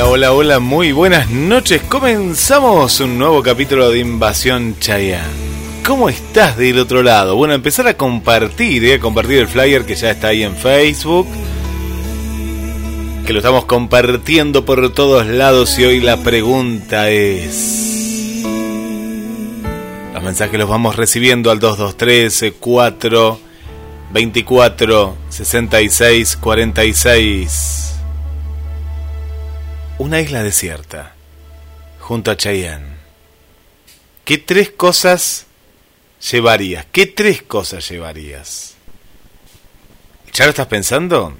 Hola, hola, hola, muy buenas noches. Comenzamos un nuevo capítulo de Invasión Chayanne. ¿Cómo estás del otro lado? Bueno, empezar a compartir, ¿eh? compartir el flyer que ya está ahí en Facebook. Que lo estamos compartiendo por todos lados y hoy la pregunta es... Los mensajes los vamos recibiendo al 223 4 24 66 46 una isla desierta, junto a Cheyenne. ¿Qué tres cosas llevarías? ¿Qué tres cosas llevarías? ¿Ya lo estás pensando?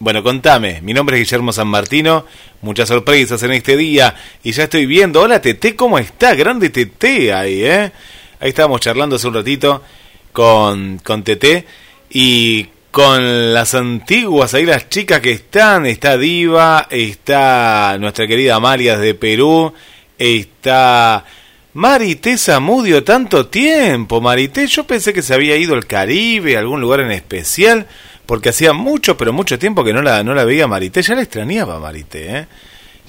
Bueno, contame. Mi nombre es Guillermo San Martino. Muchas sorpresas en este día. Y ya estoy viendo. Hola, Tete, ¿cómo está? Grande Tete ahí, ¿eh? Ahí estábamos charlando hace un ratito con, con Tete. Y con las antiguas, ahí las chicas que están, está Diva, está nuestra querida Amalia de Perú, está Marité Zamudio, tanto tiempo, Marité, yo pensé que se había ido al Caribe, a algún lugar en especial, porque hacía mucho, pero mucho tiempo que no la, no la veía Marité, ya la extrañaba Marité, ¿eh?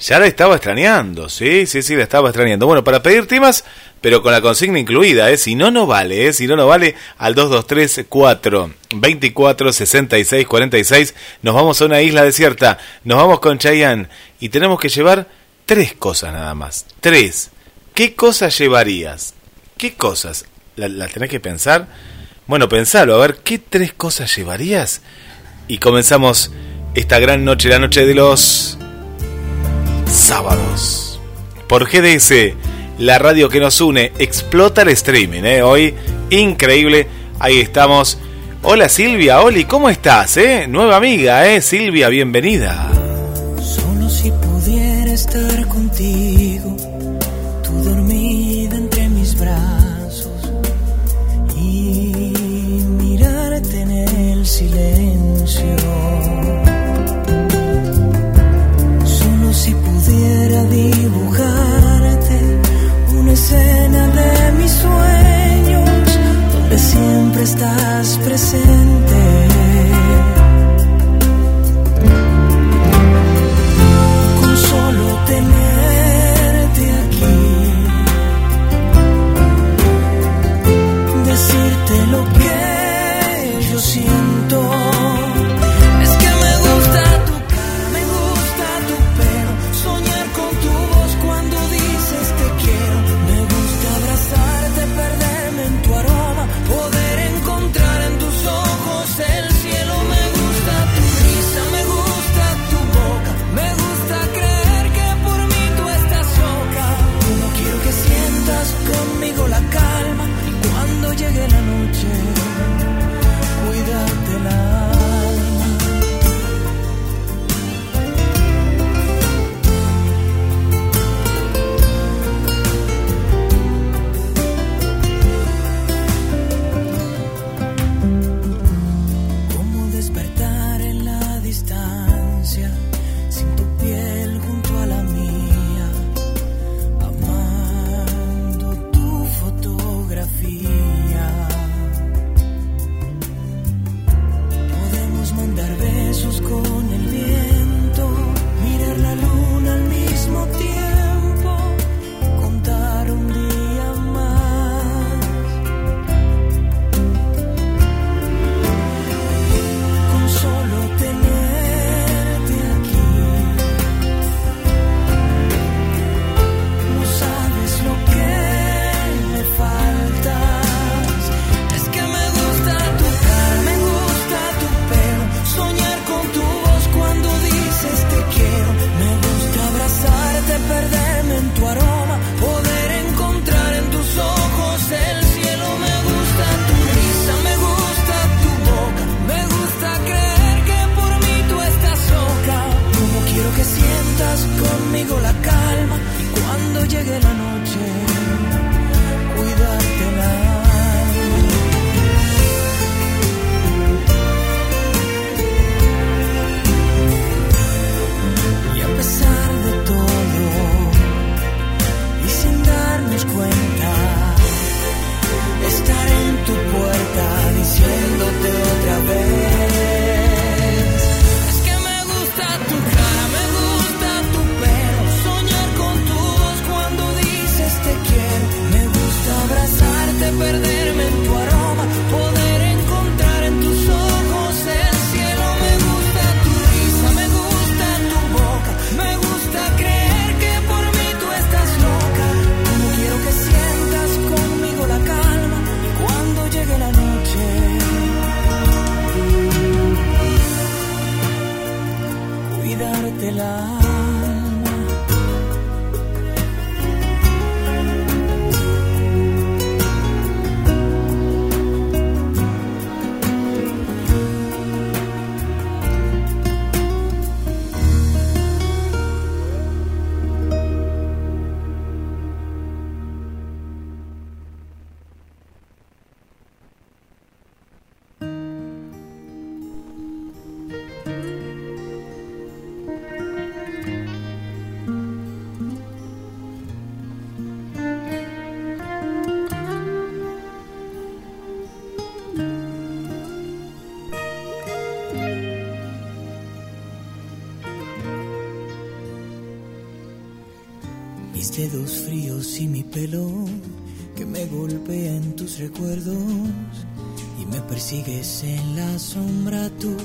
Ya la estaba extrañando, sí, sí, sí, la estaba extrañando. Bueno, para pedir temas, pero con la consigna incluida, ¿eh? Si no, no vale, ¿eh? Si no, no vale, al 223 4 24 66 46. Nos vamos a una isla desierta, nos vamos con Chayanne y tenemos que llevar tres cosas nada más. Tres. ¿Qué cosas llevarías? ¿Qué cosas? ¿Las tenés que pensar? Bueno, pensalo, a ver, ¿qué tres cosas llevarías? Y comenzamos esta gran noche, la noche de los sábados. Por GDS, la radio que nos une, explota el streaming, ¿eh? Hoy, increíble, ahí estamos. Hola Silvia, Oli, ¿cómo estás? Eh? Nueva amiga, ¿eh? Silvia, bienvenida. Solo si pudiera estar contigo, tú dormida entre mis brazos y mirarte en el silencio. pelo que me golpea en tus recuerdos y me persigues en la sombra tú.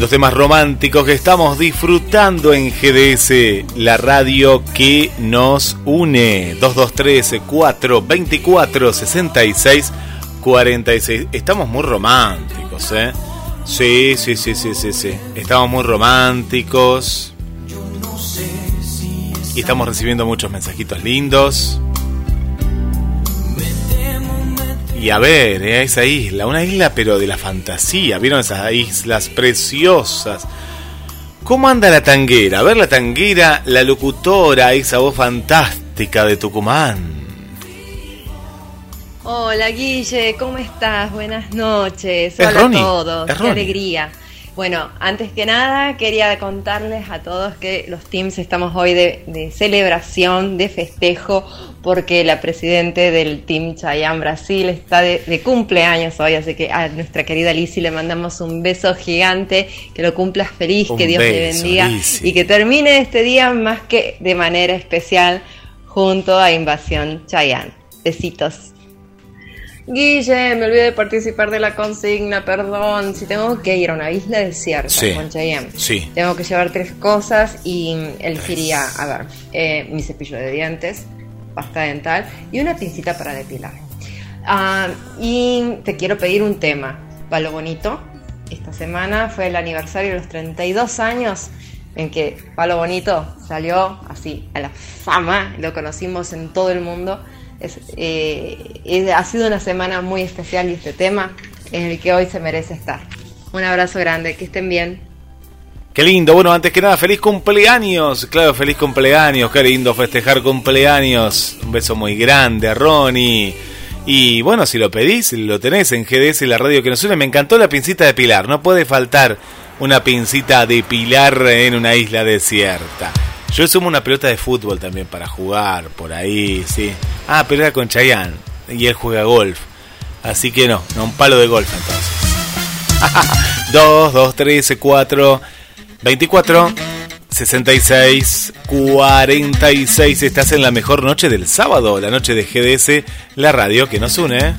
Lindos temas románticos que estamos disfrutando en GDS, la radio que nos une. 223 424 66 46. Estamos muy románticos, ¿eh? Sí, sí, sí, sí, sí, sí. Estamos muy románticos. Y estamos recibiendo muchos mensajitos lindos. Y a ver, eh, esa isla, una isla pero de la fantasía, ¿vieron esas islas preciosas? ¿Cómo anda la tanguera? A ver la tanguera, la locutora, esa voz fantástica de Tucumán. Hola Guille, ¿cómo estás? Buenas noches. Es Hola Ronnie, a todos. es Qué alegría. Bueno, antes que nada quería contarles a todos que los teams estamos hoy de, de celebración, de festejo, porque la presidente del Team Chayanne Brasil está de, de cumpleaños hoy, así que a nuestra querida Lizzy le mandamos un beso gigante, que lo cumplas feliz, Un que Dios le beso, bendiga Lizzy. y que termine este día más que de manera especial junto a Invasión Chayanne. Besitos. Guille, me olvidé de participar de la consigna, perdón. Si tengo que ir a una isla desierta Sí, con Cheyenne, sí. tengo que llevar tres cosas y elegiría, a ver, eh, mi cepillo de dientes, pasta dental y una pincita para depilar. Ah, y te quiero pedir un tema, Palo Bonito. Esta semana fue el aniversario de los 32 años en que Palo Bonito salió así a la fama, lo conocimos en todo el mundo. Eh, ha sido una semana muy especial y este tema es el que hoy se merece estar. Un abrazo grande, que estén bien. Qué lindo, bueno, antes que nada, feliz cumpleaños. Claro, feliz cumpleaños, qué lindo festejar cumpleaños. Un beso muy grande a Ronnie. Y bueno, si lo pedís, lo tenés en GDS, la radio que nos une. Me encantó la pincita de Pilar. No puede faltar una pincita de Pilar en una isla desierta. Yo sumo una pelota de fútbol también para jugar por ahí, sí. Ah, pero era con Chayanne. Y él juega golf. Así que no, no un palo de golf entonces. 2, 2, 13, 4, 24, 66, 46. Estás en la mejor noche del sábado, la noche de GDS, la radio que nos une. ¿eh?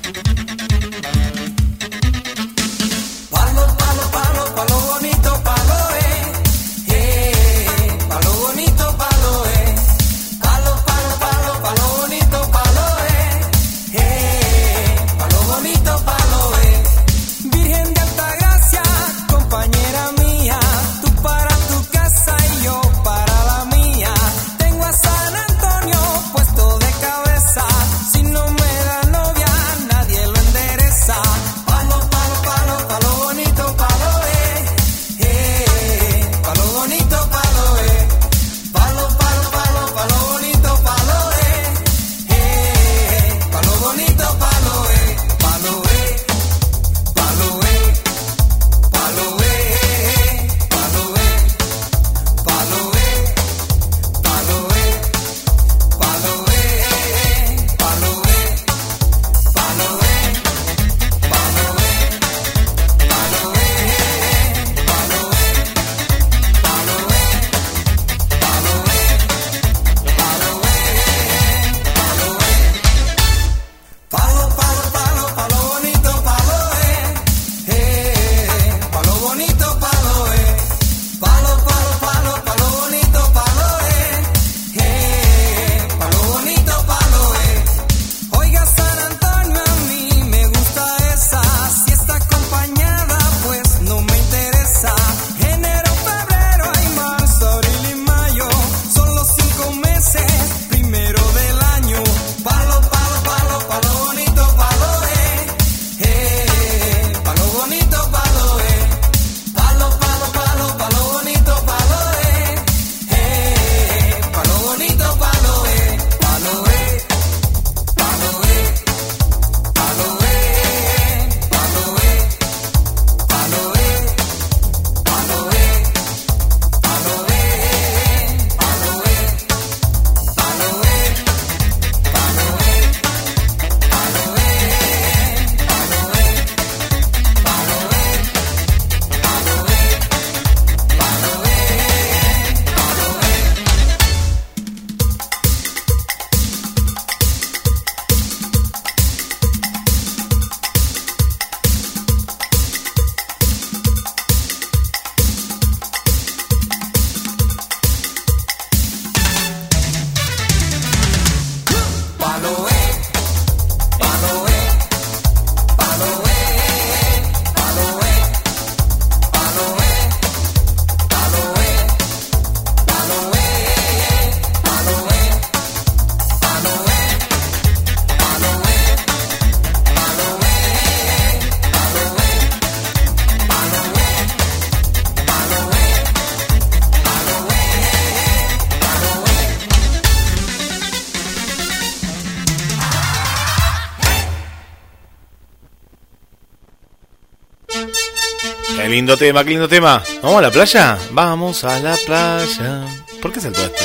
Lindo tema, lindo tema. ¿Vamos a la playa? Vamos a la playa. ¿Por qué saltó este?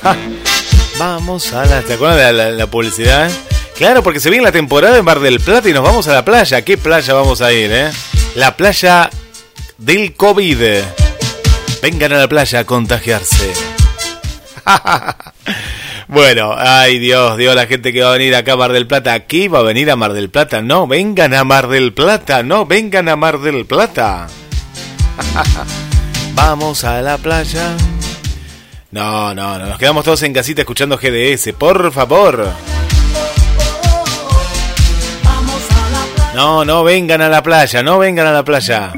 Ja. Vamos a la... ¿Te acuerdas de la, la publicidad? Claro, porque se viene la temporada en Mar del Plata y nos vamos a la playa. ¿Qué playa vamos a ir, eh? La playa del COVID. Vengan a la playa a contagiarse. Bueno, ay Dios, Dios, la gente que va a venir acá a Mar del Plata, aquí va a venir a Mar del Plata, no, vengan a Mar del Plata, no, vengan a Mar del Plata. Vamos a la playa. No, no, no, nos quedamos todos en casita escuchando GDS, por favor. No, no vengan a la playa, no vengan a la playa.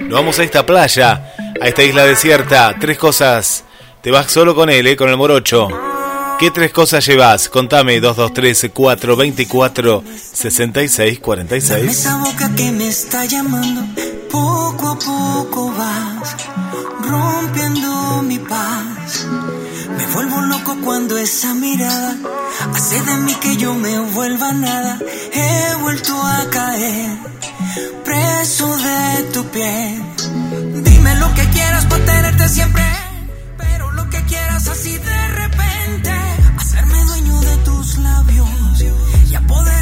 No vamos a esta playa, a esta isla desierta. Tres cosas. Te vas solo con él, ¿eh? con el morocho. ¿Qué tres cosas llevas? Contame, 223 424 66 Dame 46. esa boca que me está llamando, poco a poco vas rompiendo mi paz. Me vuelvo loco cuando esa mirada hace de mí que yo me vuelva nada. He vuelto a caer preso de tu piel. Dime lo que quieras para tenerte siempre, pero lo que quieras así de repente. Labios y apoderarme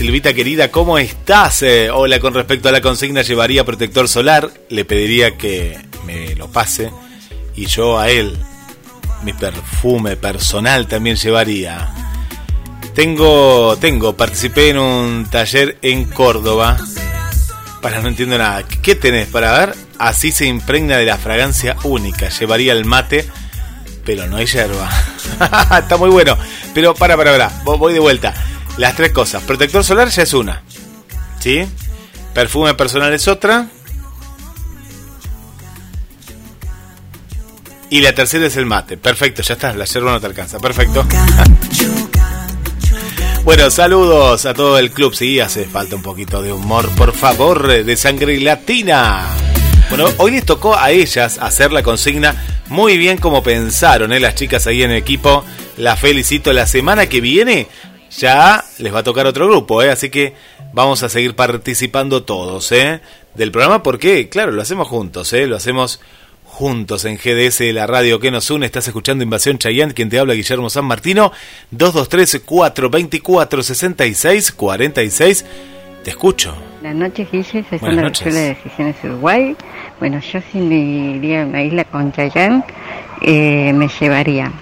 Silvita querida, ¿cómo estás? Eh, hola, con respecto a la consigna, llevaría protector solar. Le pediría que me lo pase. Y yo a él, mi perfume personal también llevaría. Tengo, tengo, participé en un taller en Córdoba. Para no entiendo nada. ¿Qué tenés para ver? Así se impregna de la fragancia única. Llevaría el mate, pero no hay yerba. Está muy bueno. Pero para, para, para. Vo- Voy de vuelta. Las tres cosas. Protector solar ya es una. ¿Sí? Perfume personal es otra. Y la tercera es el mate. Perfecto, ya está. La yerba no te alcanza. Perfecto. Bueno, saludos a todo el club. Sí, hace falta un poquito de humor, por favor, de sangre latina. Bueno, hoy les tocó a ellas hacer la consigna muy bien como pensaron, ¿eh? las chicas ahí en el equipo. La felicito. La semana que viene ya les va a tocar otro grupo, ¿eh? así que vamos a seguir participando todos ¿eh? del programa porque, claro, lo hacemos juntos, ¿eh? lo hacemos juntos en GDS, la radio que nos une. Estás escuchando Invasión Chayant, quien te habla Guillermo San Martino. 223-424-6646. Te escucho. Buenas noches, Guille. Soy Buenas noches. Escuela de Decisiones Uruguay. Bueno, yo si me iría a una isla con Chayán, eh, me llevaría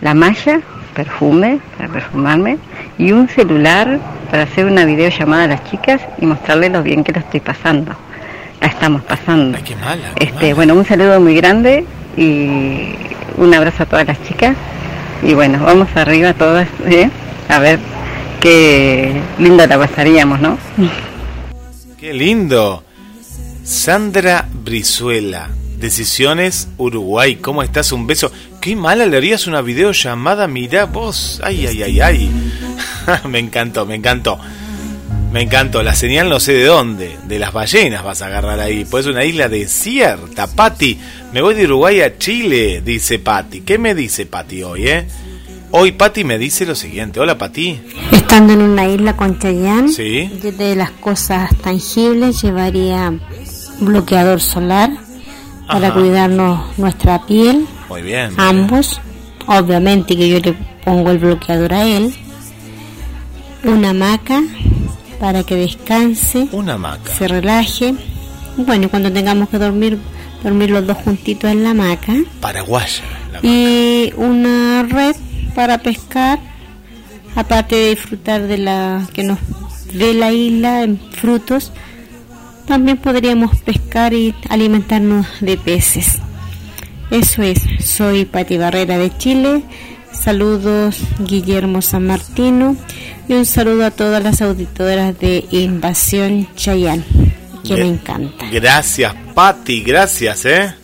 la malla, perfume, para perfumarme, y un celular para hacer una videollamada a las chicas y mostrarles lo bien que lo estoy pasando. La estamos pasando. Ay, qué mala. qué Este, mala. bueno, un saludo muy grande y un abrazo a todas las chicas. Y bueno, vamos arriba todas, ¿eh? A ver qué linda la pasaríamos, ¿no? Qué lindo. Sandra Brizuela, Decisiones Uruguay. ¿Cómo estás? Un beso. Qué mala le harías una videollamada. Mirá vos. Ay, ay, ay, ay. me encantó, me encantó. Me encantó. La señal no sé de dónde. De las ballenas vas a agarrar ahí. Pues una isla desierta. Pati, me voy de Uruguay a Chile, dice Pati. ¿Qué me dice Pati hoy, eh? Hoy Pati me dice lo siguiente. Hola Pati. Estando en una isla con Chayanne, Sí. de las cosas tangibles llevaría bloqueador solar para Ajá. cuidarnos nuestra piel, Muy bien. ambos. Obviamente que yo le pongo el bloqueador a él. Una hamaca para que descanse, Una hamaca. se relaje. Bueno, cuando tengamos que dormir, dormir los dos juntitos en la hamaca. Paraguaya. la y una red para pescar aparte de disfrutar de la que nos dé la isla en frutos también podríamos pescar y alimentarnos de peces. Eso es. Soy Pati Barrera de Chile. Saludos Guillermo San Martino. Y un saludo a todas las auditoras de Invasión Chayán que me encanta. Gracias, Pati, gracias, ¿eh?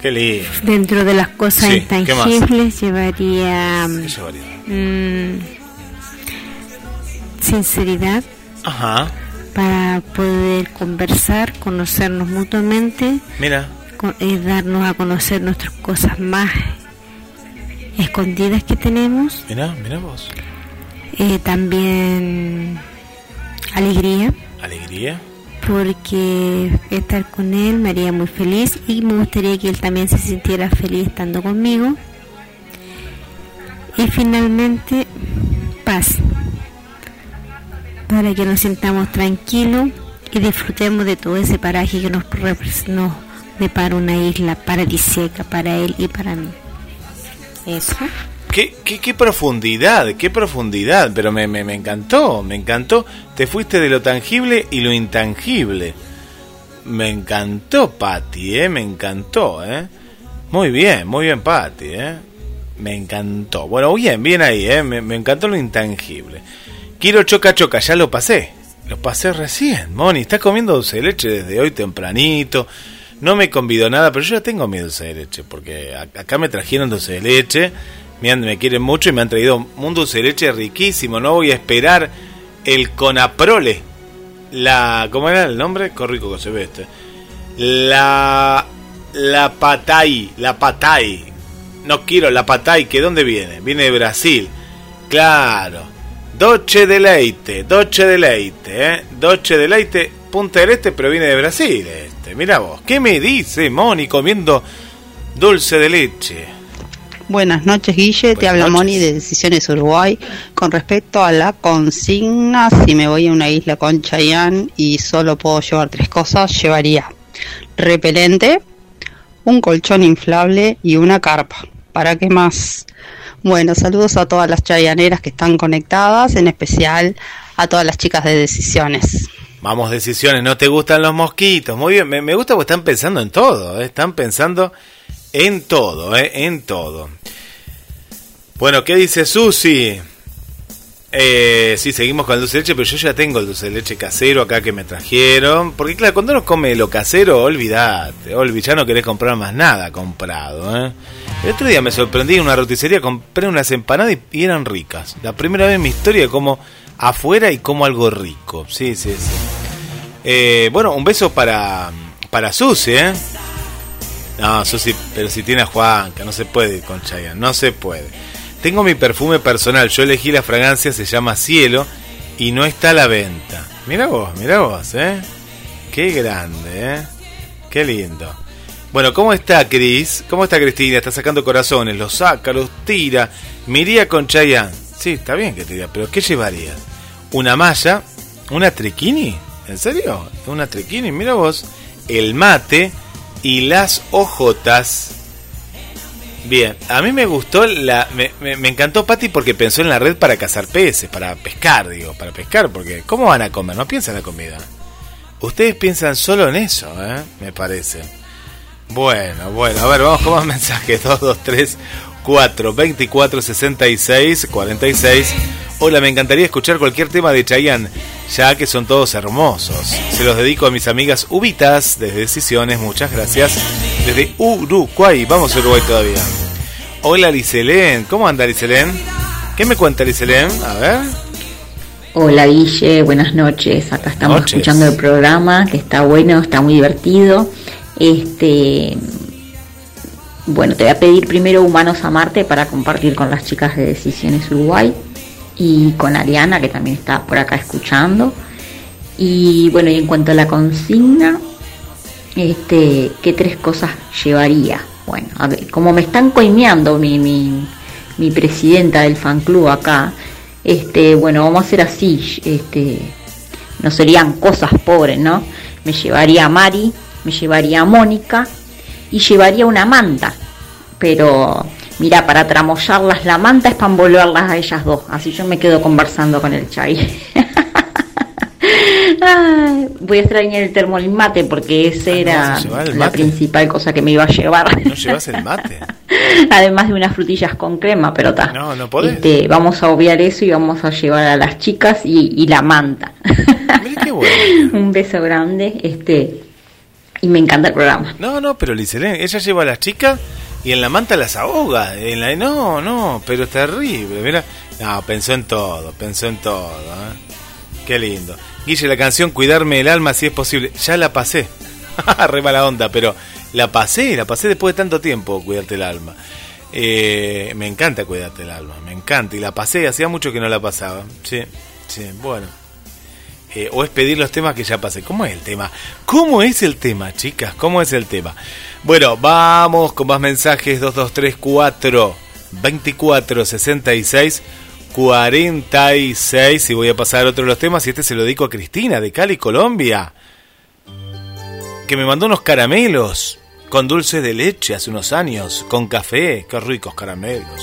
Qué lindo. dentro de las cosas intangibles llevaría ¿Qué llevaría? mm, sinceridad. Ajá, para poder conversar, conocernos mutuamente, mira. co- eh, darnos a conocer nuestras cosas más escondidas que tenemos, Mira, mira vos. Eh, también alegría, Alegría. porque estar con él me haría muy feliz y me gustaría que él también se sintiera feliz estando conmigo. Y finalmente, paz, para que nos sintamos tranquilos y disfrutemos de todo ese paraje que nos, nos depara una isla paradisíaca para él y para mí. Eso. Qué, qué, profundidad, qué profundidad. Pero me, me, me encantó, me encantó. Te fuiste de lo tangible y lo intangible. Me encantó, Pati, ¿eh? Me encantó, ¿eh? Muy bien, muy bien, Pati, ¿eh? Me encantó. Bueno, bien, bien ahí, ¿eh? Me, me encantó lo intangible. Quiero choca choca, ya lo pasé. Lo pasé recién, Moni. Estás comiendo dulce de leche desde hoy tempranito. No me convidó nada, pero yo ya tengo mi dulce de leche. Porque acá me trajeron dulce de leche. Me, me quieren mucho y me han traído un dulce de leche riquísimo. No voy a esperar el Conaprole. La. ¿Cómo era el nombre? Qué rico que se ve este. La. La Patay. La Patay. No quiero la Patay. ¿Que dónde viene? Viene de Brasil. Claro. Doce Deleite. Doce Deleite. ¿eh? Doce Deleite. Punta del Este, pero viene de Brasil este. Mira vos. ¿Qué me dice Moni comiendo dulce de leche? Buenas noches, Guille. Buenas Te habla noches. Moni de Decisiones Uruguay. Con respecto a la consigna, si me voy a una isla con Chayanne y solo puedo llevar tres cosas, llevaría repelente, un colchón inflable y una carpa. ¿Para qué más? Bueno, saludos a todas las chayaneras que están conectadas, en especial a todas las chicas de Decisiones. Vamos, decisiones, ¿no te gustan los mosquitos? Muy bien, me, gusta porque están pensando en todo, ¿eh? están pensando en todo, ¿eh? en todo. Bueno, ¿qué dice Susi? Eh, sí, seguimos con el dulce de leche, pero yo ya tengo el dulce de leche casero acá que me trajeron. Porque claro, cuando uno come lo casero, olvídate, olvi, ya no querés comprar más nada comprado. ¿eh? El otro día me sorprendí en una roticería, compré unas empanadas y, eran ricas. La primera vez en mi historia como afuera y como algo rico. Sí, sí, sí. Eh, bueno, un beso para, para Susi, ¿eh? No, Susi, pero si tiene a Juanca, no se puede con Chayanne, no se puede. Tengo mi perfume personal, yo elegí la fragancia, se llama Cielo y no está a la venta. Mira vos, mira vos, ¿eh? Qué grande, ¿eh? Qué lindo. Bueno, ¿cómo está Cris? ¿Cómo está Cristina? Está sacando corazones, los saca, los tira. Me con Chayanne. Sí, está bien que te diga, pero ¿qué llevarías? ¿Una malla? ¿Una triquini? ¿En serio? ¿Una triquini? Mira vos. El mate y las ojotas. Bien, a mí me gustó la. Me encantó Patti porque pensó en la red para cazar peces, para pescar, digo, para pescar, porque ¿cómo van a comer? No piensan en la comida. Ustedes piensan solo en eso, ¿eh? Me parece. Bueno, bueno, a ver, vamos con más mensajes. 2, 2, 3, 4, 24, 66, 46. Hola, me encantaría escuchar cualquier tema de Chayanne, ya que son todos hermosos. Se los dedico a mis amigas Ubitas desde Decisiones, muchas gracias. Desde Uruguay, vamos a Uruguay todavía. Hola Liselén, ¿cómo anda Liselén? ¿Qué me cuenta Liselén? A ver. Hola Guille, buenas noches. Acá estamos Noches. escuchando el programa, que está bueno, está muy divertido. Este, bueno, te voy a pedir primero Humanos a Marte para compartir con las chicas de Decisiones Uruguay y con Ariana, que también está por acá escuchando. Y bueno, y en cuanto a la consigna, este, ¿qué tres cosas llevaría? Bueno, a ver, como me están coimeando mi, presidenta del fan club acá, este, bueno, vamos a hacer así, este, no serían cosas pobres, ¿no? Me llevaría a Mari, me llevaría a Mónica y llevaría una manta. Pero, mira, para tramollarlas la manta es para envolverlas a ellas dos. Así yo me quedo conversando con el Chay. Ay, voy a extrañar el termolimate porque ese Ah, era el la mate. principal cosa que me iba a llevar. ¿No llevas el mate? Además de unas frutillas con crema, pero está. No, no podés. Este, vamos a obviar eso y vamos a llevar a las chicas y, y la manta. Qué bueno. Un beso grande, este, me encanta el programa. No, no, pero Liselén, ella lleva a las chicas y en la manta las ahoga. En la, no, no, pero es terrible. Mira, no, pensó en todo, pensó en todo. ¿eh? Qué lindo. Guille, la canción Cuidarme el alma si es posible. Ya la pasé. Re mala onda, pero la pasé, la pasé después de tanto tiempo, Cuidarte el alma. Eh, me encanta Cuidarte el alma, me encanta. Y la pasé, hacía mucho que no la pasaba. Sí, sí, bueno. Eh, o es pedir los temas que ya pasé. ¿Cómo es el tema? ¿Cómo es el tema, chicas? ¿Cómo es el tema? Bueno, vamos con más mensajes. 2234 24 66 46. Y voy a pasar otro de los temas. Y este se lo dedico a Cristina de Cali, Colombia. Que me mandó unos caramelos con dulce de leche hace unos años. Con café. Qué ricos caramelos.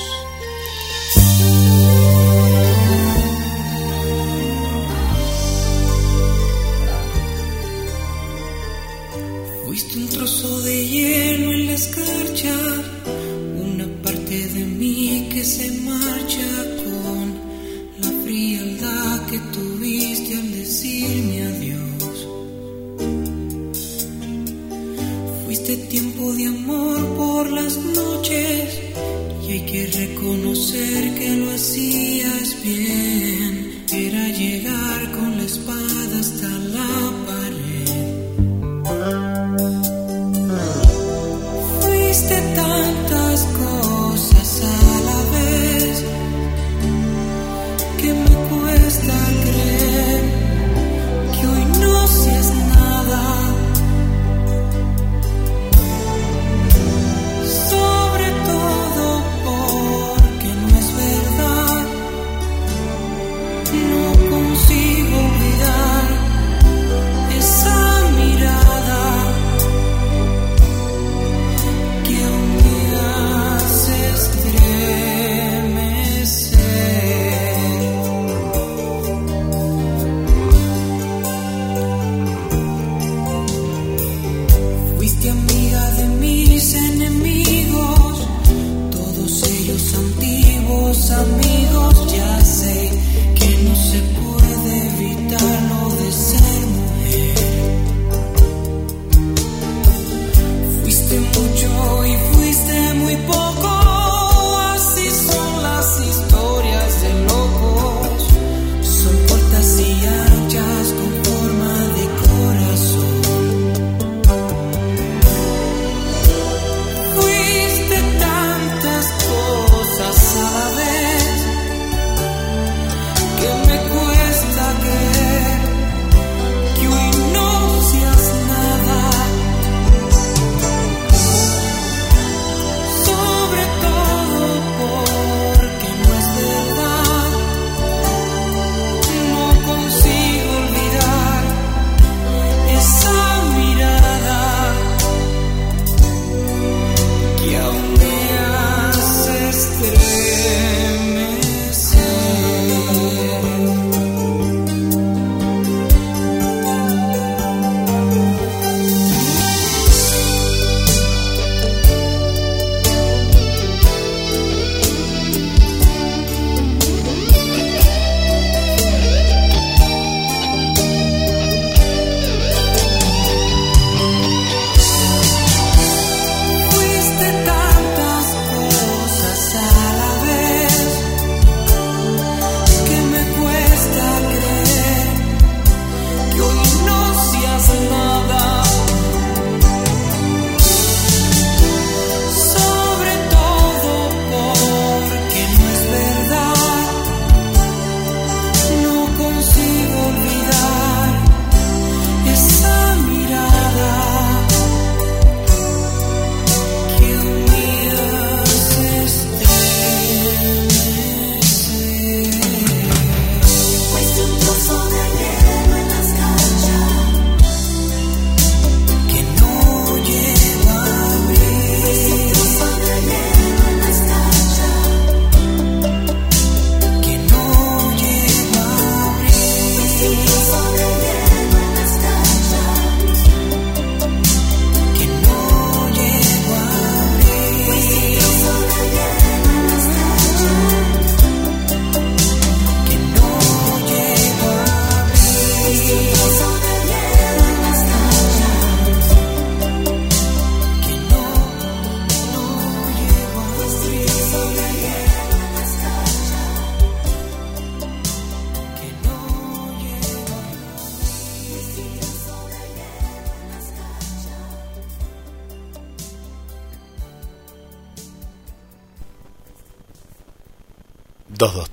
De amor por las noches y hay que reconocer que lo hacías bien. Era llegar con la espada hasta la pared. Fuiste tantas cosas No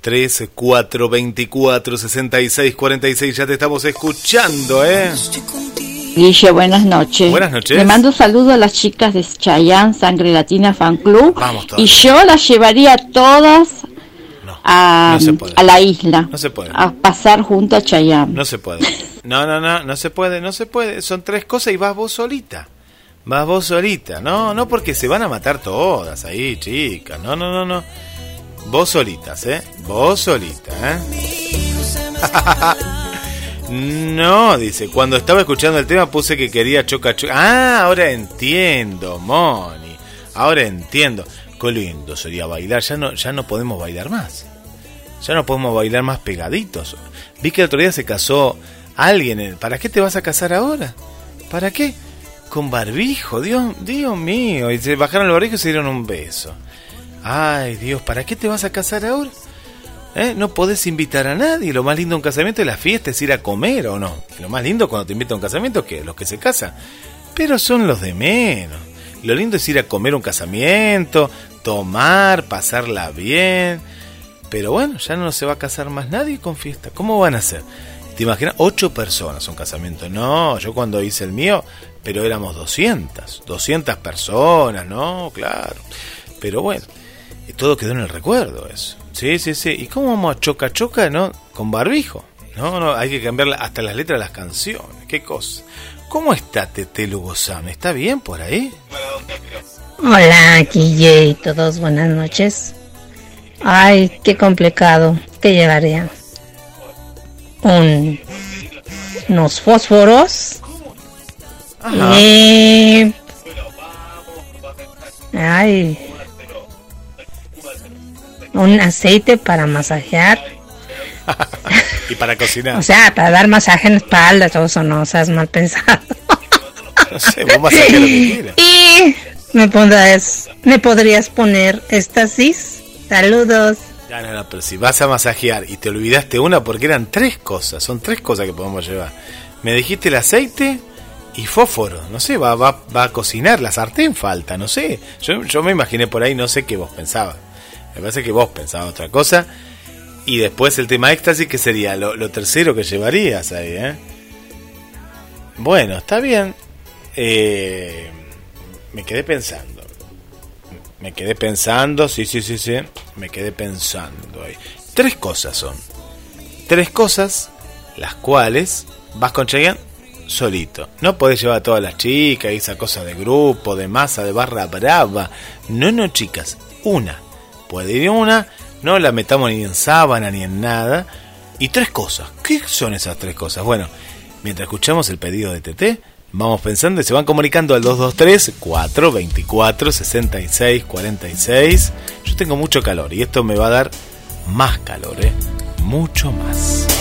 223-424-6646. Ya te estamos escuchando, ¿eh? Guille, buenas noches. Buenas noches. Le mando un saludo a las chicas de Chayanne, Sangre Latina Fan Club. Vamos. Y yo las llevaría todas a, no a la isla. No se puede. A pasar junto a Chayanne. No se puede. No, no, no, no se puede, no se puede. Son tres cosas y vas vos solita. Vas vos solita. No, no porque se van a matar todas ahí, chicas. No, no, no, no. Vos solitas, ¿eh? Vos solita, ¿eh? No, dice, cuando estaba escuchando el tema puse que quería choca choca. Ah, ahora entiendo, Moni. Ahora entiendo. Qué lindo sería bailar. Ya no, ya no podemos bailar más. Ya no podemos bailar más pegaditos. Vi que el otro día se casó alguien. en- ¿Para qué te vas a casar ahora? ¿Para qué? Con barbijo, Dios, Dios mío. Y se bajaron el barbijo y se dieron un beso. Ay, Dios, ¿para qué te vas a casar ahora? ¿Eh? No podés invitar a nadie. Lo más lindo de un casamiento es la fiesta, es ir a comer o no. Lo más lindo cuando te invitan a un casamiento es que los que se casan. Pero son los de menos. Lo lindo es ir a comer un casamiento, tomar, pasarla bien. Pero bueno, ya no se va a casar más nadie con fiesta. ¿Cómo van a hacer? ¿Te imaginas? Ocho personas un casamiento. No, yo cuando hice el mío, pero éramos 200. 200 personas, no, claro. Pero bueno, y todo quedó en el recuerdo eso. Sí, sí, sí. ¿Y cómo vamos a choca choca, no? Con barbijo. No, no, hay que cambiar hasta las letras de las canciones. Qué cosa. ¿Cómo está Tete Lugosame? ¿Está bien por ahí? Hola, Guille y todos, buenas noches. Ay, qué complicado. ¿Qué llevaría? Un, unos fósforos. Ajá. Y... Ay. Un aceite para masajear. y para cocinar. O sea, para dar masaje en la espalda, todo eso no, seas mal pensado. no sé, vos masajear lo que quieras. Y me pondrás, me podrías poner éxtasis. Saludos. No, no, no, pero si vas a masajear y te olvidaste una porque eran tres cosas, son tres cosas que podemos llevar. Me dijiste el aceite y fósforo, no sé, va, va, va a cocinar, la sartén falta, no sé. Yo, yo me imaginé por ahí, no sé qué vos pensabas. Me parece que vos pensabas otra cosa. Y después el tema éxtasis, que sería lo, tercero que llevarías ahí, ¿eh? Bueno, está bien. Eh, me quedé pensando. Me quedé pensando, sí, sí, sí, sí. Me quedé pensando ahí. Tres cosas son. Tres cosas las cuales vas con Chayanne solito. No podés llevar a todas las chicas, esa cosa de grupo, de masa, de barra brava. No, no, chicas. Una. Puede ir una, no la metamos ni en sábana ni en nada. Y tres cosas. ¿Qué son esas tres cosas? Bueno, mientras escuchamos el pedido de TT, vamos pensando y se van comunicando al 223-424-6646. Yo tengo mucho calor y esto me va a dar más calor, ¿eh? Mucho más.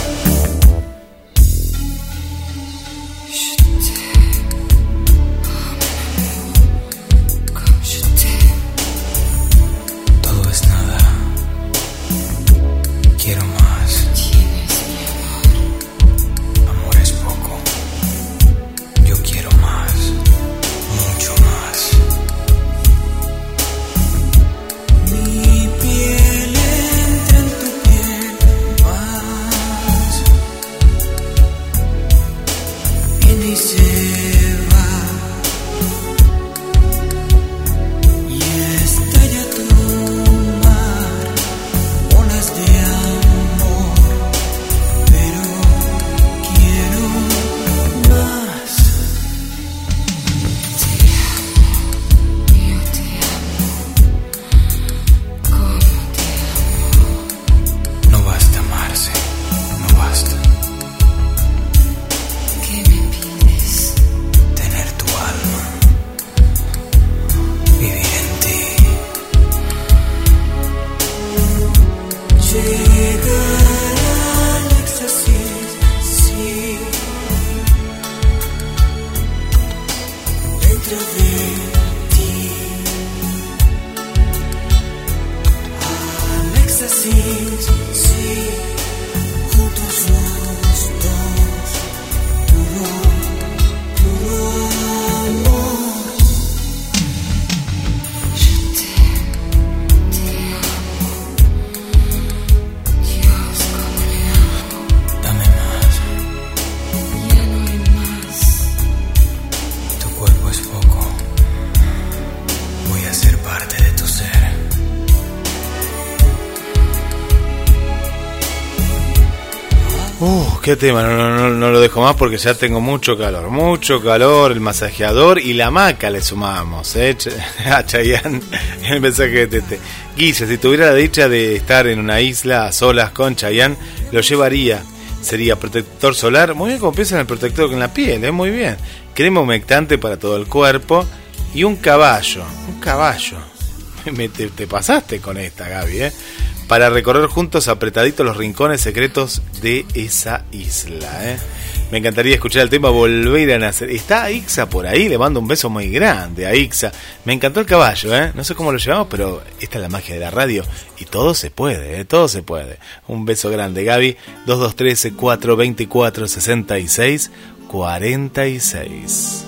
Qué tema, no, lo dejo más porque ya tengo mucho calor, mucho calor, el masajeador y la maca le sumamos, ¿eh? A Chayanne, el mensaje de Tete. Guille, si tuviera la dicha de estar en una isla a solas con Chayanne, lo llevaría. Sería protector solar, muy bien como en el protector con la piel, ¿eh? muy bien. Crema humectante para todo el cuerpo y un caballo, un caballo. Me- te, te pasaste con esta, Gaby, ¿eh? Para recorrer juntos apretaditos los rincones secretos de esa isla, ¿eh? Me encantaría escuchar el tema Volver a Nacer. Está Ixa por ahí, le mando un beso muy grande a Ixa. Me encantó el caballo, ¿eh? No sé cómo lo llevamos, pero esta es la magia de la radio. Y todo se puede, ¿eh? Todo se puede. Un beso grande, Gaby. 2213 424 66 46.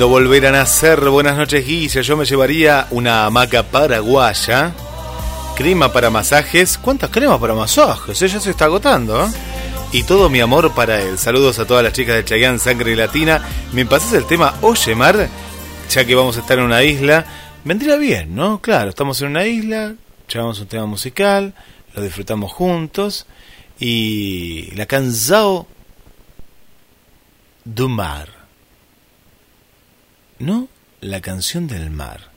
Lindo volver a nacer. Buenas noches, Guilla. Yo me llevaría una hamaca paraguaya, crema para masajes. ¿Cuántas cremas para masajes? Ella se está agotando, ¿eh? Y todo mi amor para él. Saludos a todas las chicas de Chayanne, Sangre Latina. ¿Me pasas el tema Oye Mar? Ya que vamos a estar en una isla. Vendría bien, ¿no? Claro, estamos en una isla, llevamos un tema musical, lo disfrutamos juntos. Y la canzao du mar. No la canción del mar.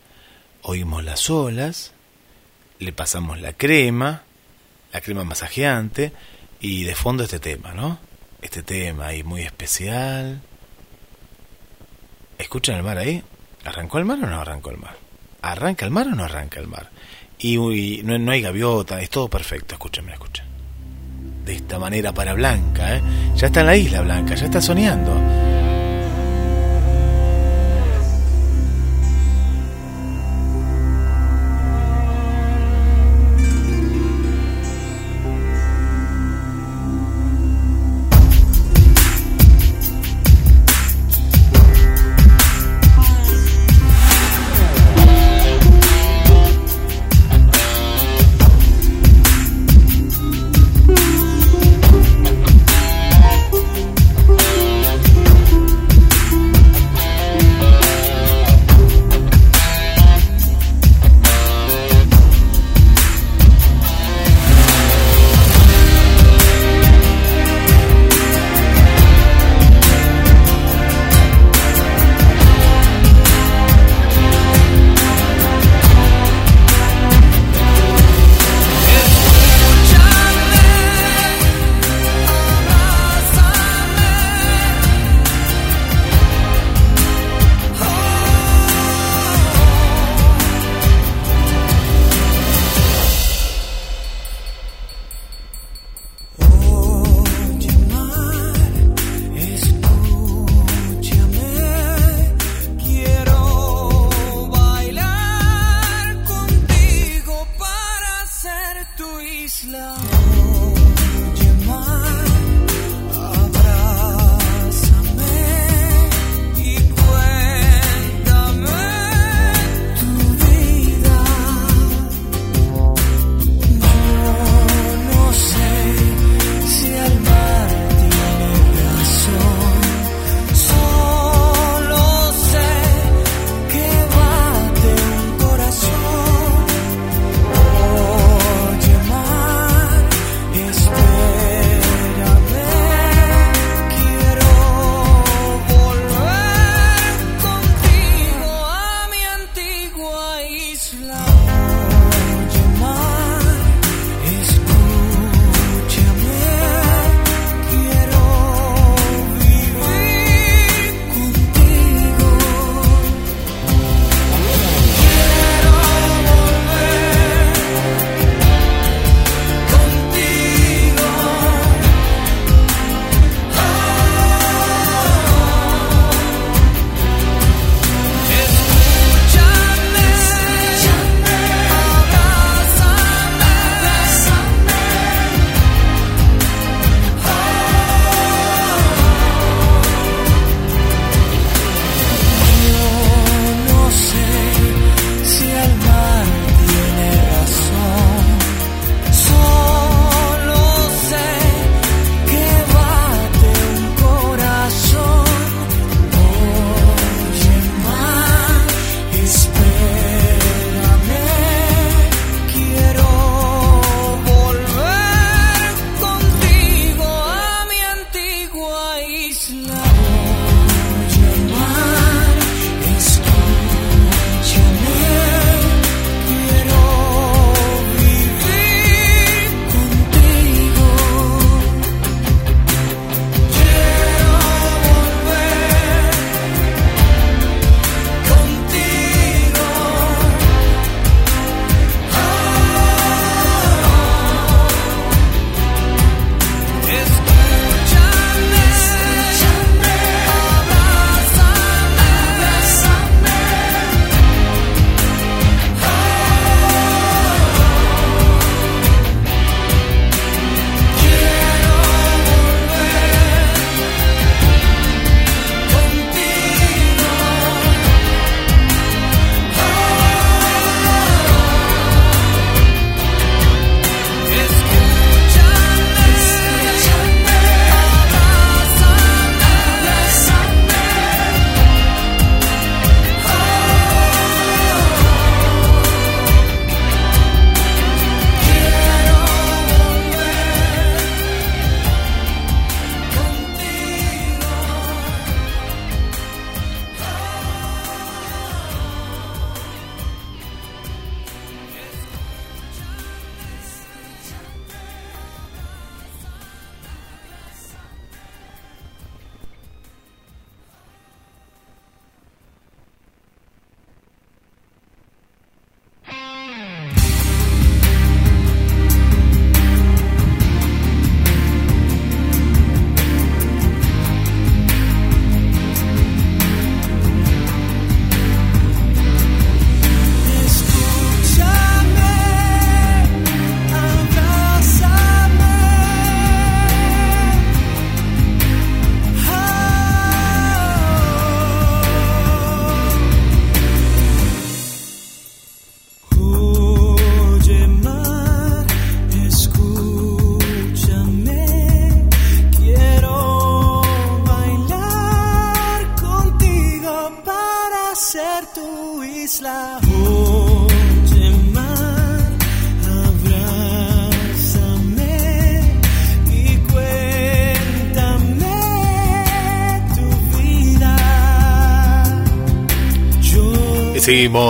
Oímos las olas, le pasamos la crema, la crema masajeante, y de fondo este tema, ¿no? Este tema ahí muy especial. ¿Escuchan el mar ahí? ¿Arrancó el mar o no arrancó el mar? ¿Arranca el mar o no arranca el mar? Y, uy, no, no hay gaviota, es todo perfecto, escúchenme, escuchen. De esta manera para Blanca, ¿eh? Ya está en la isla Blanca, ya está soñando.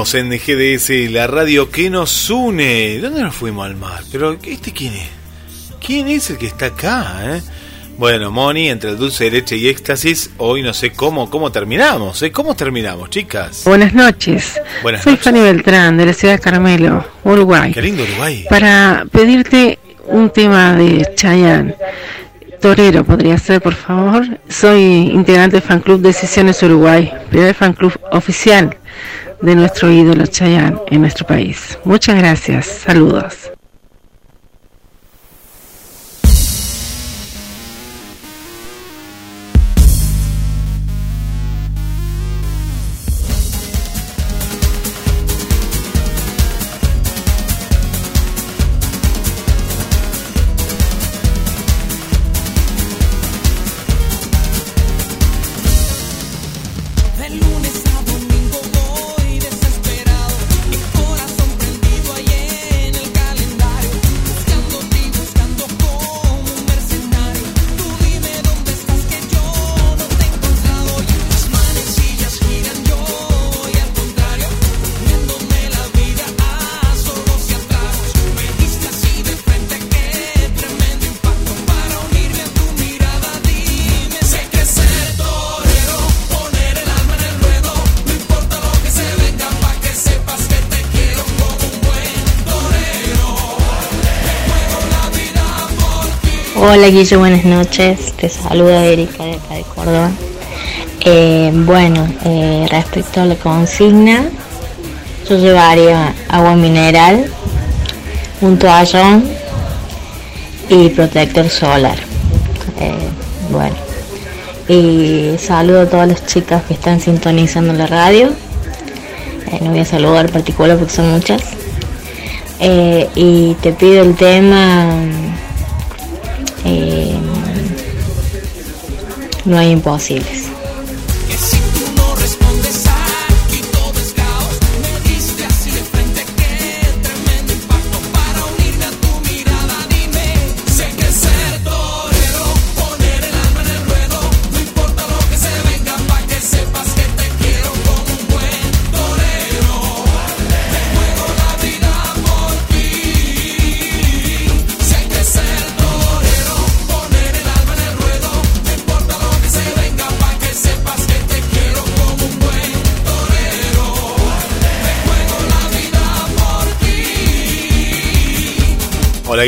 Seguimos en GDS, la radio que nos une. ¿Dónde nos fuimos al mar? Pero, ¿este quién es? ¿Quién es el que está acá, eh? Bueno, Moni, entre el dulce de leche y éxtasis, hoy no sé cómo, cómo terminamos, ¿eh? ¿Cómo terminamos, chicas? Buenas noches. Buenas Soy noches. Fanny Beltrán, de la ciudad de Carmelo, Uruguay. Qué lindo Uruguay. Para pedirte un tema de Chayanne. Torero podría ser, por favor. Soy integrante del fan club Decisiones Uruguay, primer fan club oficial de nuestro ídolo Chayanne en nuestro país. Muchas gracias. Saludos. Hola Guillo, buenas noches. Te saluda Erika de acá de Córdoba. Eh, bueno, eh, respecto a la consigna, yo llevaría agua mineral, un toallón y protector solar. Eh, bueno, y saludo a todas las chicas que están sintonizando la radio. No voy a saludar en particular porque son muchas. Y te pido el tema no hay imposibles.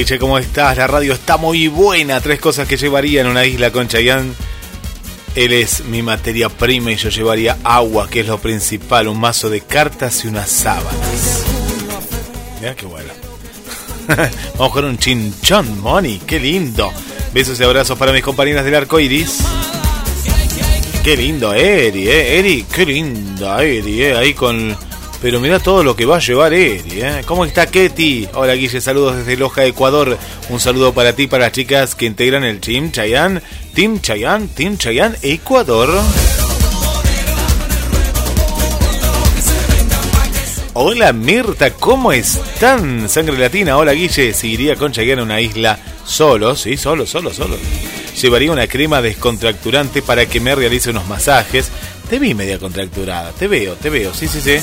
Guiche, ¿cómo estás? La radio está muy buena. Tres cosas que llevaría en una isla con Chayanne. Él es mi materia prima y yo llevaría agua, que es lo principal, un mazo de cartas y unas sábanas. Mira qué bueno. Vamos con un chinchón, Moni, qué lindo. Besos y abrazos para mis compañeras del arco iris. Qué lindo, Eri, eh. Eri, qué linda, Eri, eh. Ahí con. Pero mira todo lo que va a llevar Eri, eh. ¿Cómo está Ketty? Hola Guille, saludos desde Loja, Ecuador. Un saludo para ti, para las chicas que integran el Team Chayanne. Team Chayanne, Team Chayanne, Ecuador. Hola Mirta, ¿cómo están? Sangre Latina, hola Guille, seguiría con Chayanne a una isla solo, sí, solo, solo, solo. Llevaría una crema descontracturante para que me realice unos masajes. Te vi media contracturada, te veo, te veo, sí, sí, sí.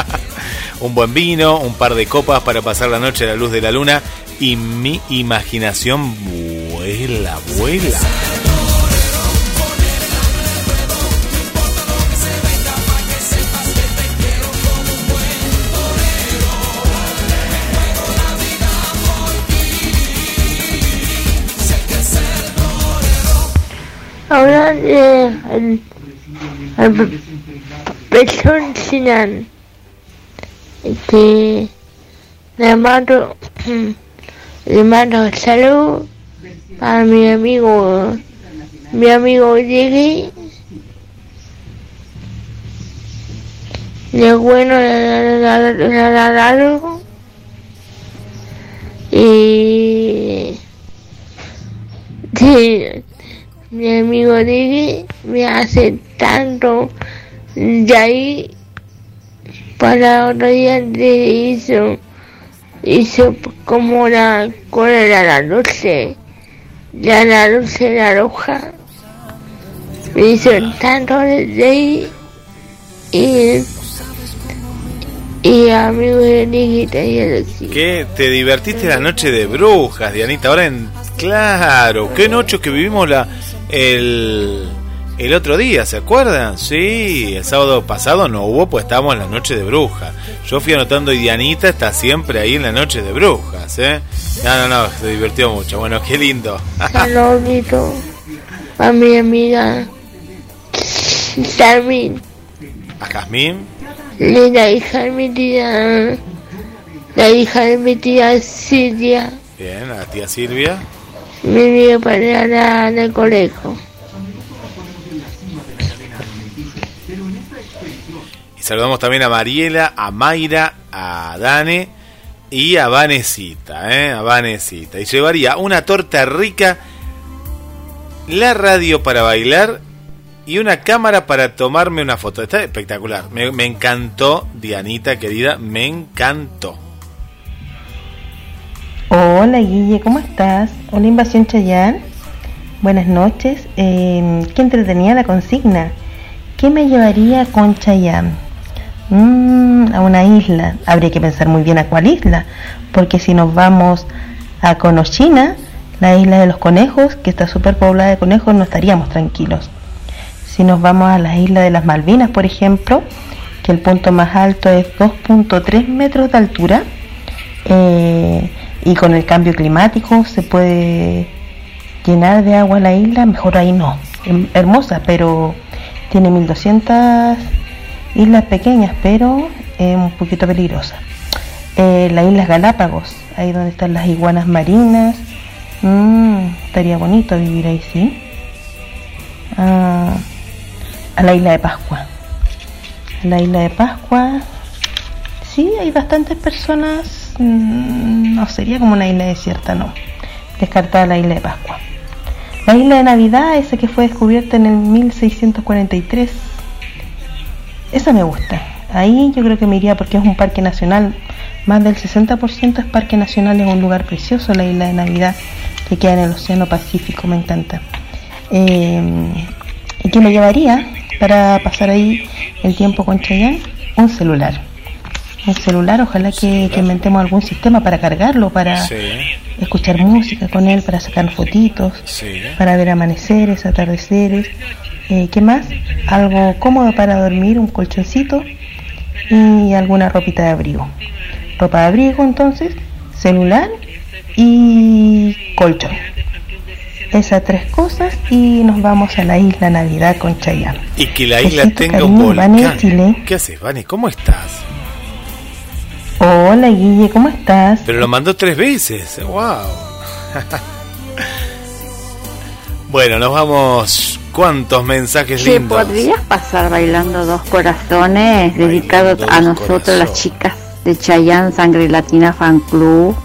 un buen vino, un par de copas para pasar la noche a la luz de la luna y mi imaginación vuela, vuela. Ahora eh, pezón Sinan que le mando le mando salud a mi amigo mi amigo Diego de bueno y mi amigo Diego me hace tanto de ahí para otro día hizo hizo como la cuál era la dulce ya la dulce la roja me hizo tanto desde ahí y y amigos de y Alexis. ¿Qué? ¿Te divertiste la noche de brujas, Dianita? Ahora en... Claro, qué noche que vivimos la el, el otro día, ¿se acuerdan? Sí, el sábado pasado no hubo, pues estábamos en la noche de brujas. Yo fui anotando y Dianita está siempre ahí en la noche de brujas, ¿eh? No, no, no, se divirtió mucho. Bueno, qué lindo. Saludito a mi amiga Carmen, ¿A Jazmín? la hija de mi tía, la hija de mi tía Silvia, Bien, a la tía Silvia. Amiga para la del colegio. Y saludamos también a Mariela, a Mayra, a Dane y a Vanesita, ¿eh? A Vanesita. Y llevaría una torta rica, la radio para bailar y una cámara para tomarme una foto. Está espectacular. Me encantó, Dianita querida, me encantó. Hola Guille, ¿cómo estás? Hola Invasión Chayán. Buenas noches. Eh, qué entretenida la consigna. ¿Qué me llevaría con Chayán? Mm, a una isla. Habría que pensar muy bien a cuál isla. Porque si nos vamos a Conochina, la isla de los conejos, que está súper poblada de conejos, no estaríamos tranquilos. Si nos vamos a la isla de las Malvinas, por ejemplo, que el punto más alto es 2.3 metros de altura, eh, y con el cambio climático se puede llenar de agua la isla, mejor ahí no. Hem- Hermosa, pero tiene 1200 islas pequeñas, pero es un poquito peligrosa. Eh, las Islas Galápagos, ahí donde están las iguanas marinas. Mm, estaría bonito vivir ahí, sí. Ah, a la isla de Pascua. La isla de Pascua. Sí, hay bastantes personas. mm, no sería como una isla desierta, no. Descartada la isla de Pascua. La isla de Navidad, esa que fue descubierta en el 1643. Esa me gusta. Ahí yo creo que me iría porque es un parque nacional. Más del 60% es parque nacional, es un lugar precioso, la isla de Navidad, que queda en el Océano Pacífico, me encanta. Eh, ¿Y qué me llevaría para pasar ahí el tiempo con Chayanne? Un celular. Un celular, ojalá que, que inventemos algún sistema para cargarlo, para Sí, escuchar música con él, para sacar fotitos, sí. para ver amaneceres, atardeceres. Eh, ¿Qué más? Algo cómodo para dormir, un colchoncito y alguna ropita de abrigo. Ropa de abrigo, entonces, celular y colchón. Esas tres cosas y nos vamos a la isla Navidad con Chayanne. Y que la isla Besito, tenga un cariño, Vane volcán. Chile. ¿Qué haces, Vane? ¿Cómo estás? Hola Guille, ¿cómo estás? Pero lo mandó tres veces. ¡Wow! bueno, nos vamos. ¿Cuántos mensajes lindos? ¿podrías pasar bailando dos corazones dedicados a nosotros, las chicas de Chayanne Sangre Latina Fan Club?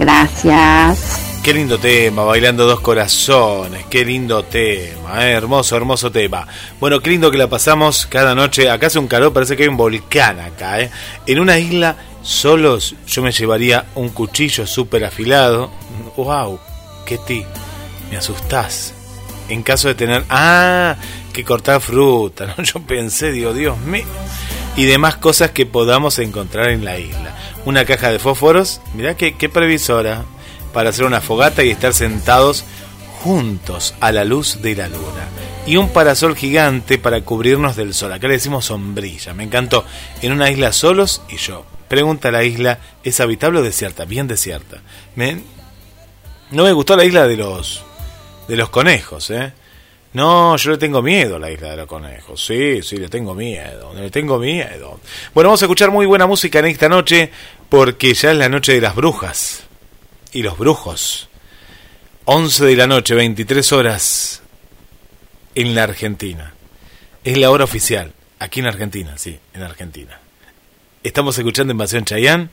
Gracias. Qué lindo tema, bailando dos corazones, qué lindo tema, eh, hermoso, hermoso tema. Bueno, qué lindo que la pasamos cada noche. Acá hace un calor, parece que hay un volcán acá, eh. En una isla, solos, yo me llevaría un cuchillo súper afilado. ¡Wow! ¡Qué ti! Me asustás. En caso de tener. ¡Ah! Que cortar fruta, ¿no? Yo pensé, digo, Dios mío. Y demás cosas que podamos encontrar en la isla. Una caja de fósforos, mirá qué, qué previsora para hacer una fogata y estar sentados juntos a la luz de la luna. Y un parasol gigante para cubrirnos del sol. Acá le decimos sombrilla. Me encantó. En una isla solos y yo. Pregunta la isla, ¿es habitable o desierta? Bien desierta. Me- No me gustó la isla de los de los conejos, ¿eh? No, yo le tengo miedo a la isla de los conejos. Sí, sí, le tengo miedo. Le tengo miedo. Bueno, vamos a escuchar muy buena música en esta noche porque ya es la noche de las brujas y los brujos. 11 de la noche, 23 horas en la Argentina. Es la hora oficial, aquí en Argentina, sí, en Argentina. Estamos escuchando Invasión Chayán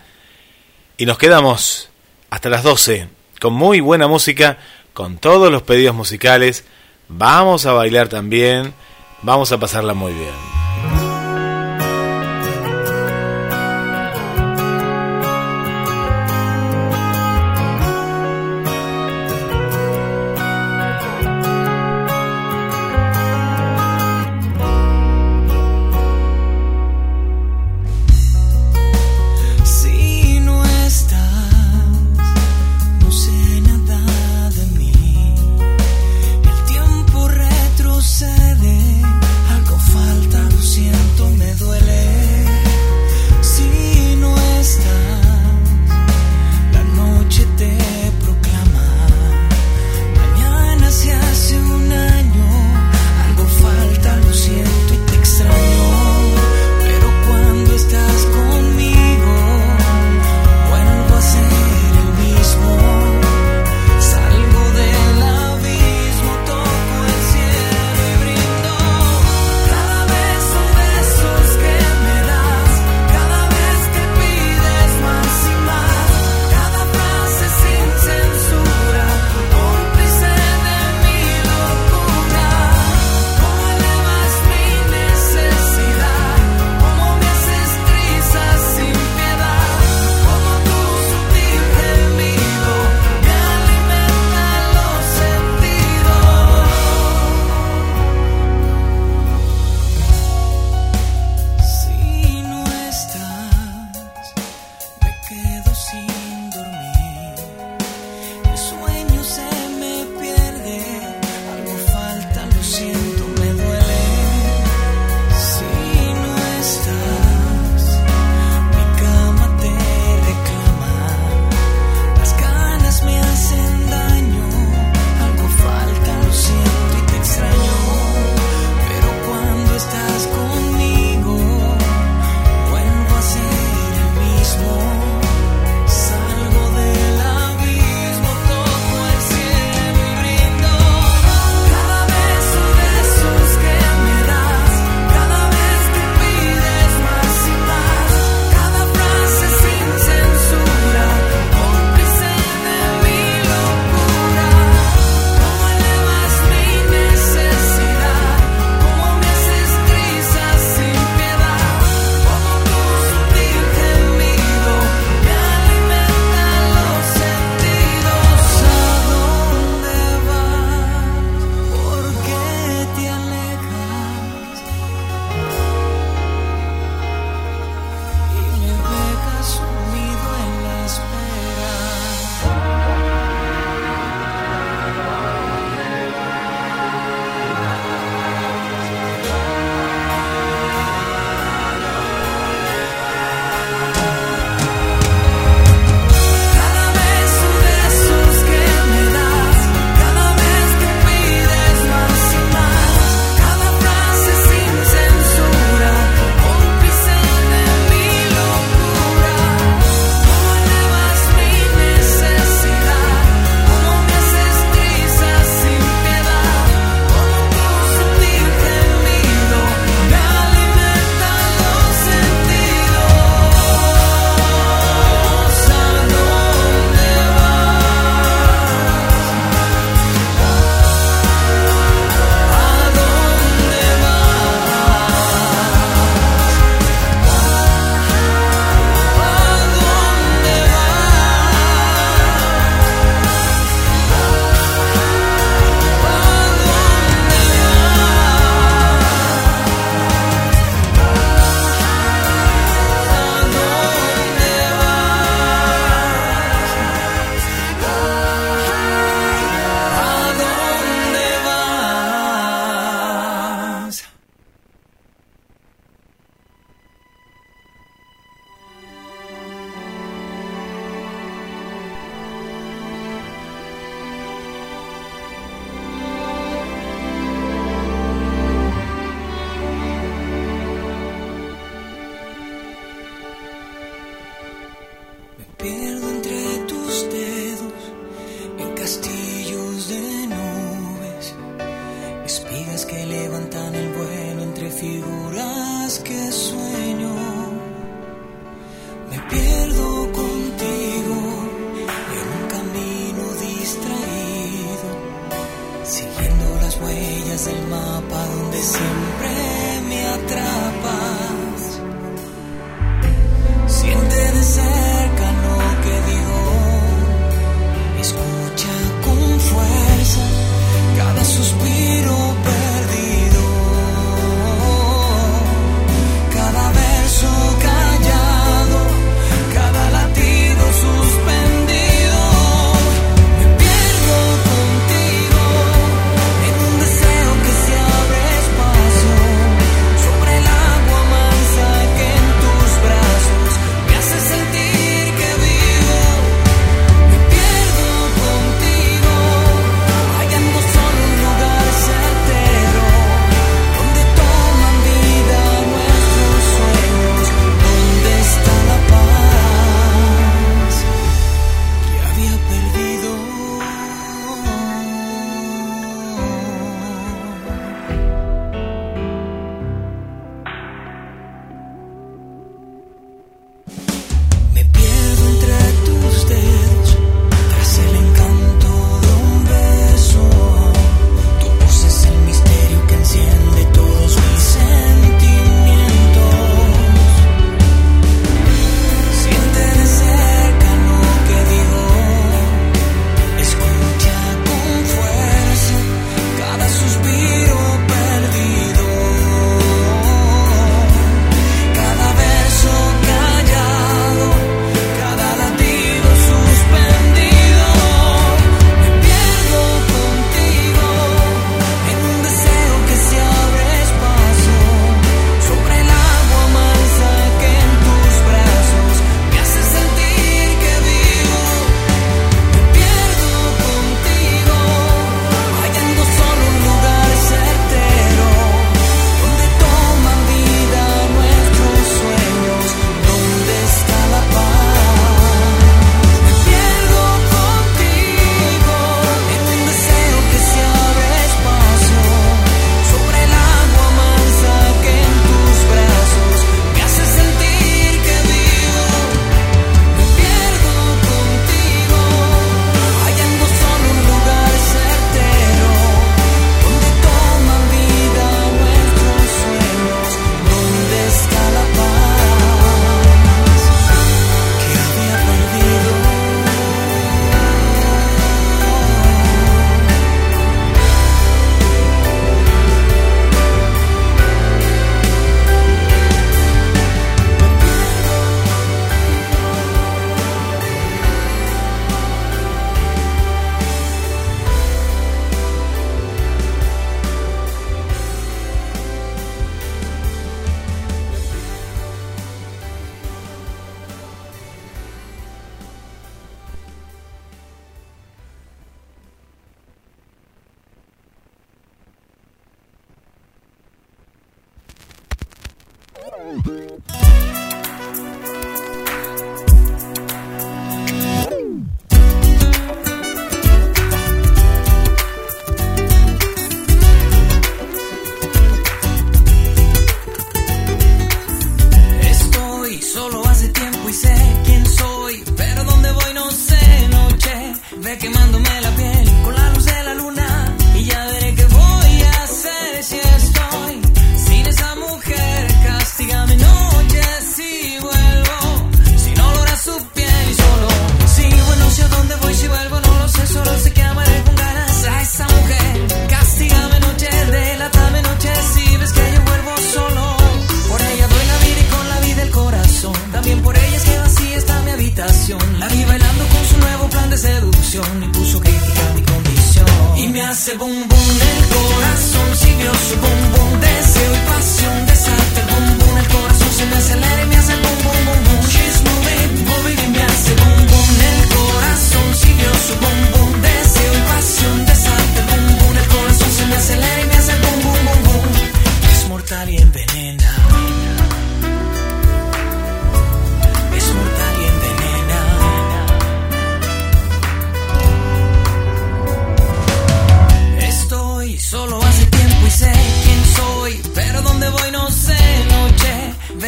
y nos quedamos hasta las 12 con muy buena música, con todos los pedidos musicales. Vamos a bailar también, vamos a pasarla muy bien.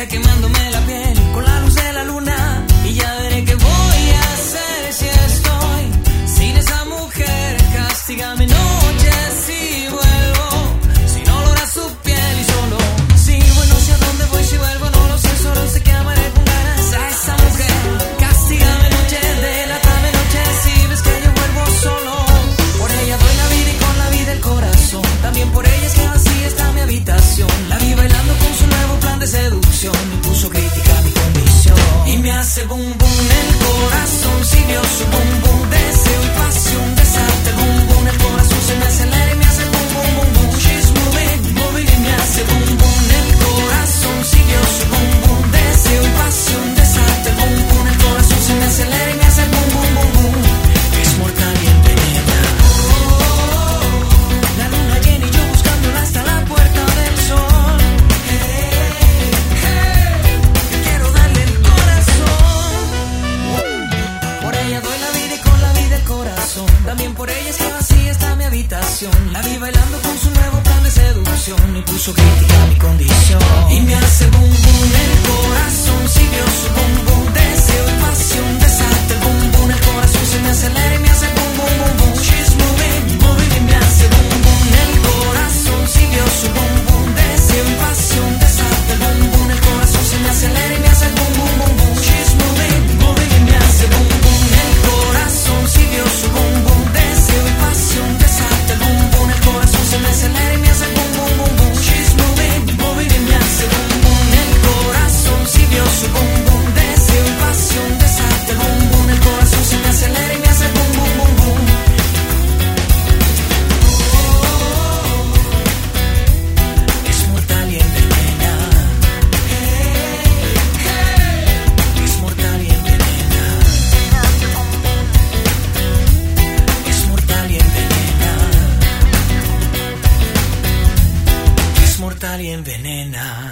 quemándome.